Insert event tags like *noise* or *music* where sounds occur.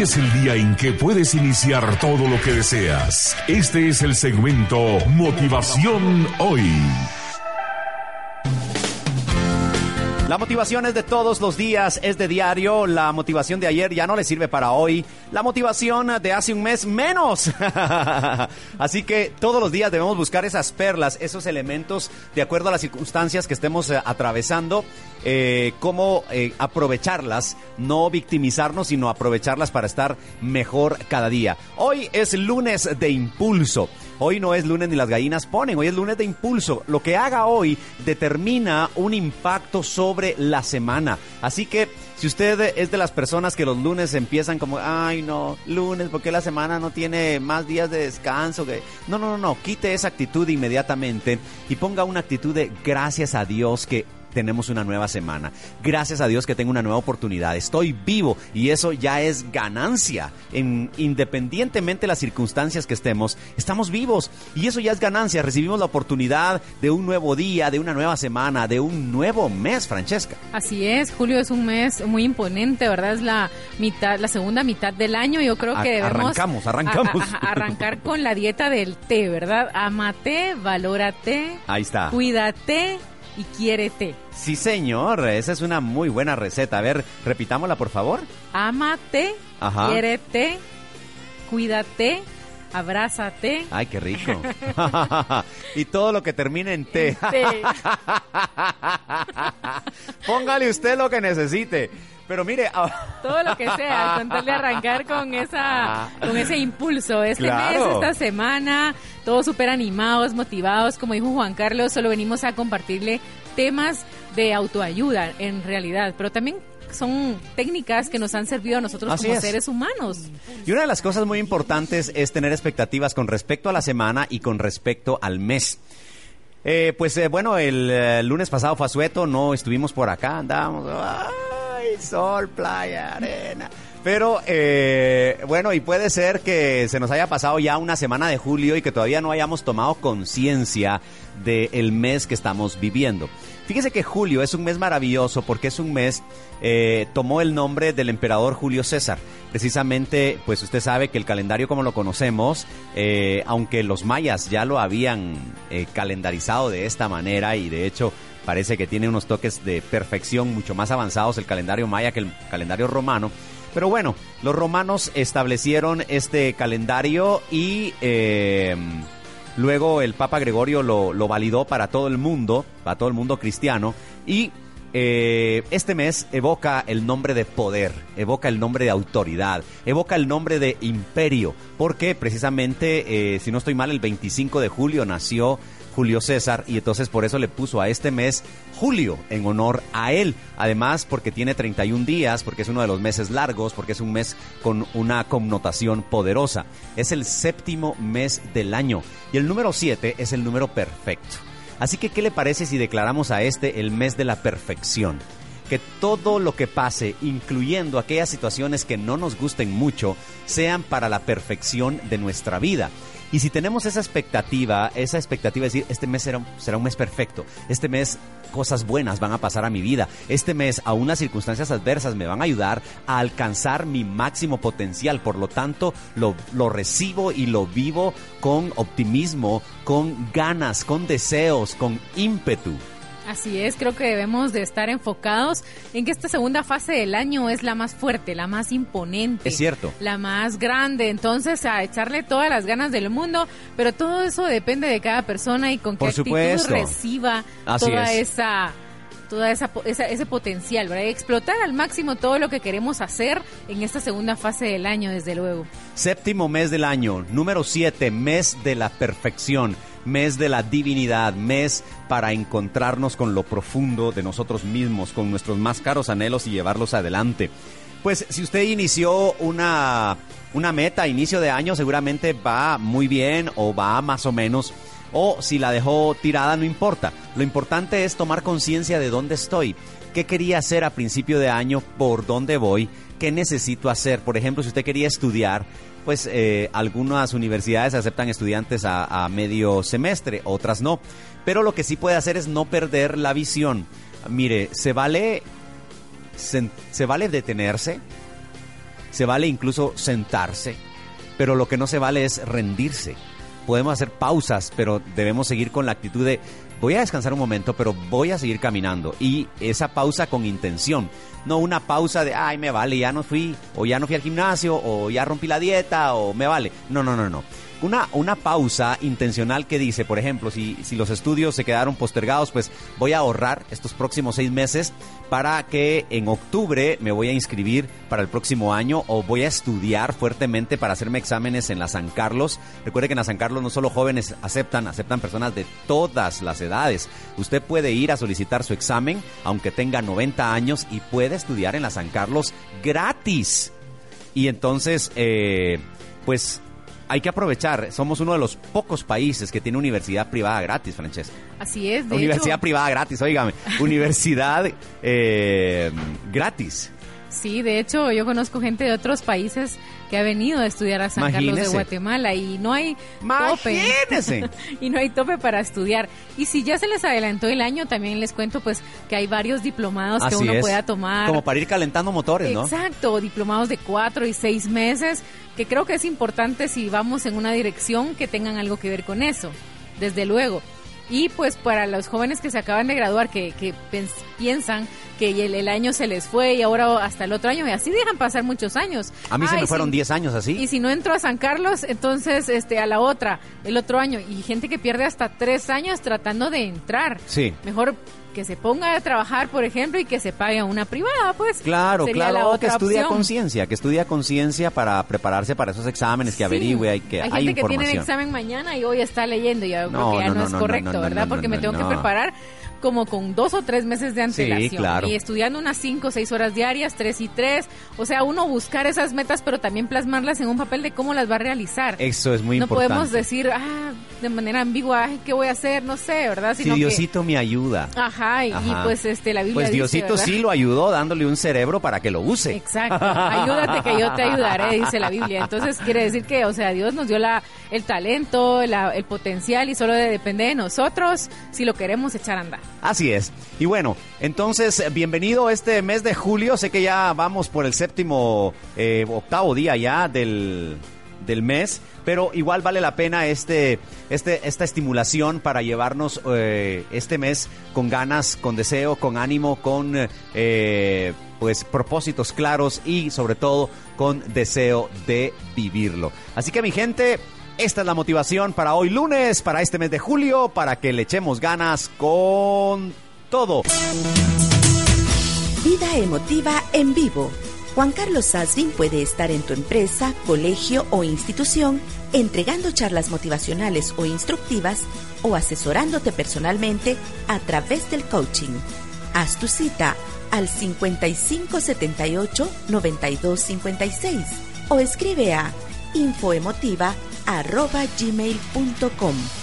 Es el día en que puedes iniciar todo lo que deseas. Este es el segmento Motivación Hoy. La motivación es de todos los días, es de diario. La motivación de ayer ya no le sirve para hoy. La motivación de hace un mes menos. *laughs* Así que todos los días debemos buscar esas perlas, esos elementos de acuerdo a las circunstancias que estemos eh, atravesando. Eh, cómo eh, aprovecharlas, no victimizarnos, sino aprovecharlas para estar mejor cada día. Hoy es lunes de impulso. Hoy no es lunes ni las gallinas ponen, hoy es lunes de impulso. Lo que haga hoy determina un impacto sobre la semana. Así que si usted es de las personas que los lunes empiezan como, ay no, lunes, porque la semana no tiene más días de descanso? No, no, no, no, quite esa actitud inmediatamente y ponga una actitud de gracias a Dios que tenemos una nueva semana. Gracias a Dios que tengo una nueva oportunidad. Estoy vivo y eso ya es ganancia. En, independientemente de las circunstancias que estemos, estamos vivos y eso ya es ganancia. Recibimos la oportunidad de un nuevo día, de una nueva semana, de un nuevo mes, Francesca. Así es, julio es un mes muy imponente, ¿verdad? Es la mitad, la segunda mitad del año. Yo creo que debemos arrancamos, arrancamos. arrancar con la dieta del té, ¿verdad? Amate, valórate. Ahí está. Cuídate y quiérete. Sí, señor, esa es una muy buena receta. A ver, repitámosla, por favor. Ámate, quiérete, cuídate, abrázate. Ay, qué rico. *laughs* *laughs* y todo lo que termine en té. *laughs* Póngale usted lo que necesite. Pero mire, todo lo que sea, con tal de arrancar con esa, con ese impulso. Este mes, esta semana, todos súper animados, motivados, como dijo Juan Carlos, solo venimos a compartirle temas de autoayuda en realidad, pero también son técnicas que nos han servido a nosotros como seres humanos. Y una de las cosas muy importantes es tener expectativas con respecto a la semana y con respecto al mes. Eh, pues eh, bueno, el eh, lunes pasado fue a Sueto, no estuvimos por acá, andábamos sol, playa, arena. Pero eh, bueno, y puede ser que se nos haya pasado ya una semana de julio y que todavía no hayamos tomado conciencia del mes que estamos viviendo. Fíjese que julio es un mes maravilloso porque es un mes, eh, tomó el nombre del emperador Julio César. Precisamente, pues usted sabe que el calendario como lo conocemos, eh, aunque los mayas ya lo habían calendarizado de esta manera y de hecho parece que tiene unos toques de perfección mucho más avanzados el calendario maya que el calendario romano. Pero bueno, los romanos establecieron este calendario y eh, luego el Papa Gregorio lo, lo, validó para todo el mundo, para todo el mundo cristiano. Y eh, este mes evoca el nombre de poder, evoca el nombre de autoridad, evoca el nombre de imperio, porque precisamente, eh, si no estoy mal, el 25 de julio nació Julio César y entonces por eso le puso a este mes Julio en honor a él. Además porque tiene 31 días, porque es uno de los meses largos, porque es un mes con una connotación poderosa. Es el séptimo mes del año y el número 7 es el número perfecto. Así que, ¿qué le parece si declaramos a este el mes de la perfección? Que todo lo que pase, incluyendo aquellas situaciones que no nos gusten mucho, sean para la perfección de nuestra vida. Y si tenemos esa expectativa, esa expectativa de decir, este mes será, un mes perfecto, este mes cosas buenas van a pasar a mi vida, este mes a unas circunstancias adversas me van a ayudar a alcanzar mi máximo potencial, por lo tanto lo recibo y lo vivo con optimismo, con ganas, con deseos, con ímpetu. Así es, creo que debemos de estar enfocados en que esta segunda fase del año es la más fuerte, la más imponente. Es cierto. La más grande, entonces a echarle todas las ganas del mundo, pero todo eso depende de cada persona y con qué actitud reciba toda esa toda esa, ese potencial, ¿verdad? explotar al máximo todo lo que queremos hacer en esta segunda fase del año, desde luego. Séptimo mes del año, número siete, mes de la perfección mes de la divinidad, mes para encontrarnos con lo profundo de nosotros mismos, con nuestros más caros anhelos y llevarlos adelante. Pues si usted inició una, una meta inicio de año, seguramente va muy bien o va más o menos. O si la dejó tirada, no importa. Lo importante es tomar conciencia de dónde estoy. ¿Qué quería hacer a principio de año? ¿Por dónde voy? ¿Qué necesito hacer? Por ejemplo, si usted quería estudiar, pues eh, algunas universidades aceptan estudiantes a, medio semestre, otras no. Pero lo que sí puede hacer es no perder la visión. Mire, se vale, se, vale detenerse, se vale incluso sentarse, pero lo que no se vale es rendirse. Podemos hacer pausas, pero debemos seguir con la actitud de voy a descansar un momento, pero voy a seguir caminando. Y esa pausa con intención, no una pausa de, ay, me vale, ya no fui, o ya no fui al gimnasio, o ya rompí la dieta, o me vale. No, no, no, no una, una pausa intencional que dice, por ejemplo, si, si los estudios se quedaron postergados, pues voy a ahorrar estos próximos seis meses para que en octubre me voy a inscribir para el próximo año o voy a estudiar fuertemente para hacerme exámenes en la San Carlos. Recuerde que en la San Carlos no solo jóvenes aceptan, aceptan personas de todas las edades. Usted puede ir a solicitar su examen aunque tenga 90 años y puede estudiar en la San Carlos gratis. Y entonces, eh, pues hay que aprovechar. Somos uno de los pocos países que tiene universidad privada gratis, Francesca. Así es. De universidad privada gratis, oígame. *laughs* universidad eh, gratis. Sí, de hecho yo conozco gente de otros países que ha venido a estudiar a San Carlos de Guatemala y no hay tope. *laughs* y no hay tope para estudiar. Y si ya se les adelantó el año, también les cuento pues que hay varios diplomados que uno pueda tomar. Como para ir calentando motores, ¿no? Exacto, diplomados de cuatro y seis meses, que creo que es importante si vamos en una dirección que tengan algo que ver con eso, desde luego. Y pues para los jóvenes que se acaban de graduar, que, que piensan que el, año se les fue y ahora hasta el otro año, y así dejan pasar muchos años. A mí se me fueron 10 años así. Y si no entro a San Carlos, entonces este a la otra, el otro año. Y gente que pierde hasta tres años tratando de entrar. Sí. Mejor que se ponga a trabajar, por ejemplo, y que se pague a una privada, pues. Claro, claro, que estudia conciencia, que estudia conciencia para prepararse para esos exámenes, que averigüe, hay que hay, gente que tiene examen mañana y hoy está leyendo, y creo que ya no, es correcto, ¿verdad? Porque me tengo que preparar como con dos o tres meses de antelación. Y estudiando unas cinco o seis horas diarias, tres y tres. O sea, uno buscar esas metas, pero también plasmarlas en un papel de cómo las va a realizar. Eso es muy importante. No podemos decir, ah, de manera ambigua, ¿qué voy a hacer? No sé, ¿verdad? Sino si Diosito me ayuda. Ajá y, pues este, la Biblia Pues Diosito sí lo ayudó dándole un cerebro para que lo use. Exacto. Ayúdate que yo te ayudaré, dice la Biblia. Entonces quiere decir que, o sea, Dios nos dio la, el talento, el potencial y solo depende de nosotros si lo queremos echar a andar. Así es. Y bueno, entonces, bienvenido este mes de julio. Sé que ya vamos por el séptimo, eh, octavo día ya del, del mes, pero igual vale la pena este, este, esta estimulación para llevarnos eh, este mes con ganas, con deseo, con ánimo, con eh, pues propósitos claros y sobre todo con deseo de vivirlo. Así que mi gente, esta es la motivación para hoy lunes, para este mes de julio, para que le echemos ganas con todo. Vida emotiva en vivo. Juan Carlos Sasvin puede estar en tu empresa, colegio o institución entregando charlas motivacionales o instructivas o asesorándote personalmente a través del coaching. Haz tu cita al 5578 9256 o escribe a infoemotiva arroba gmail.com.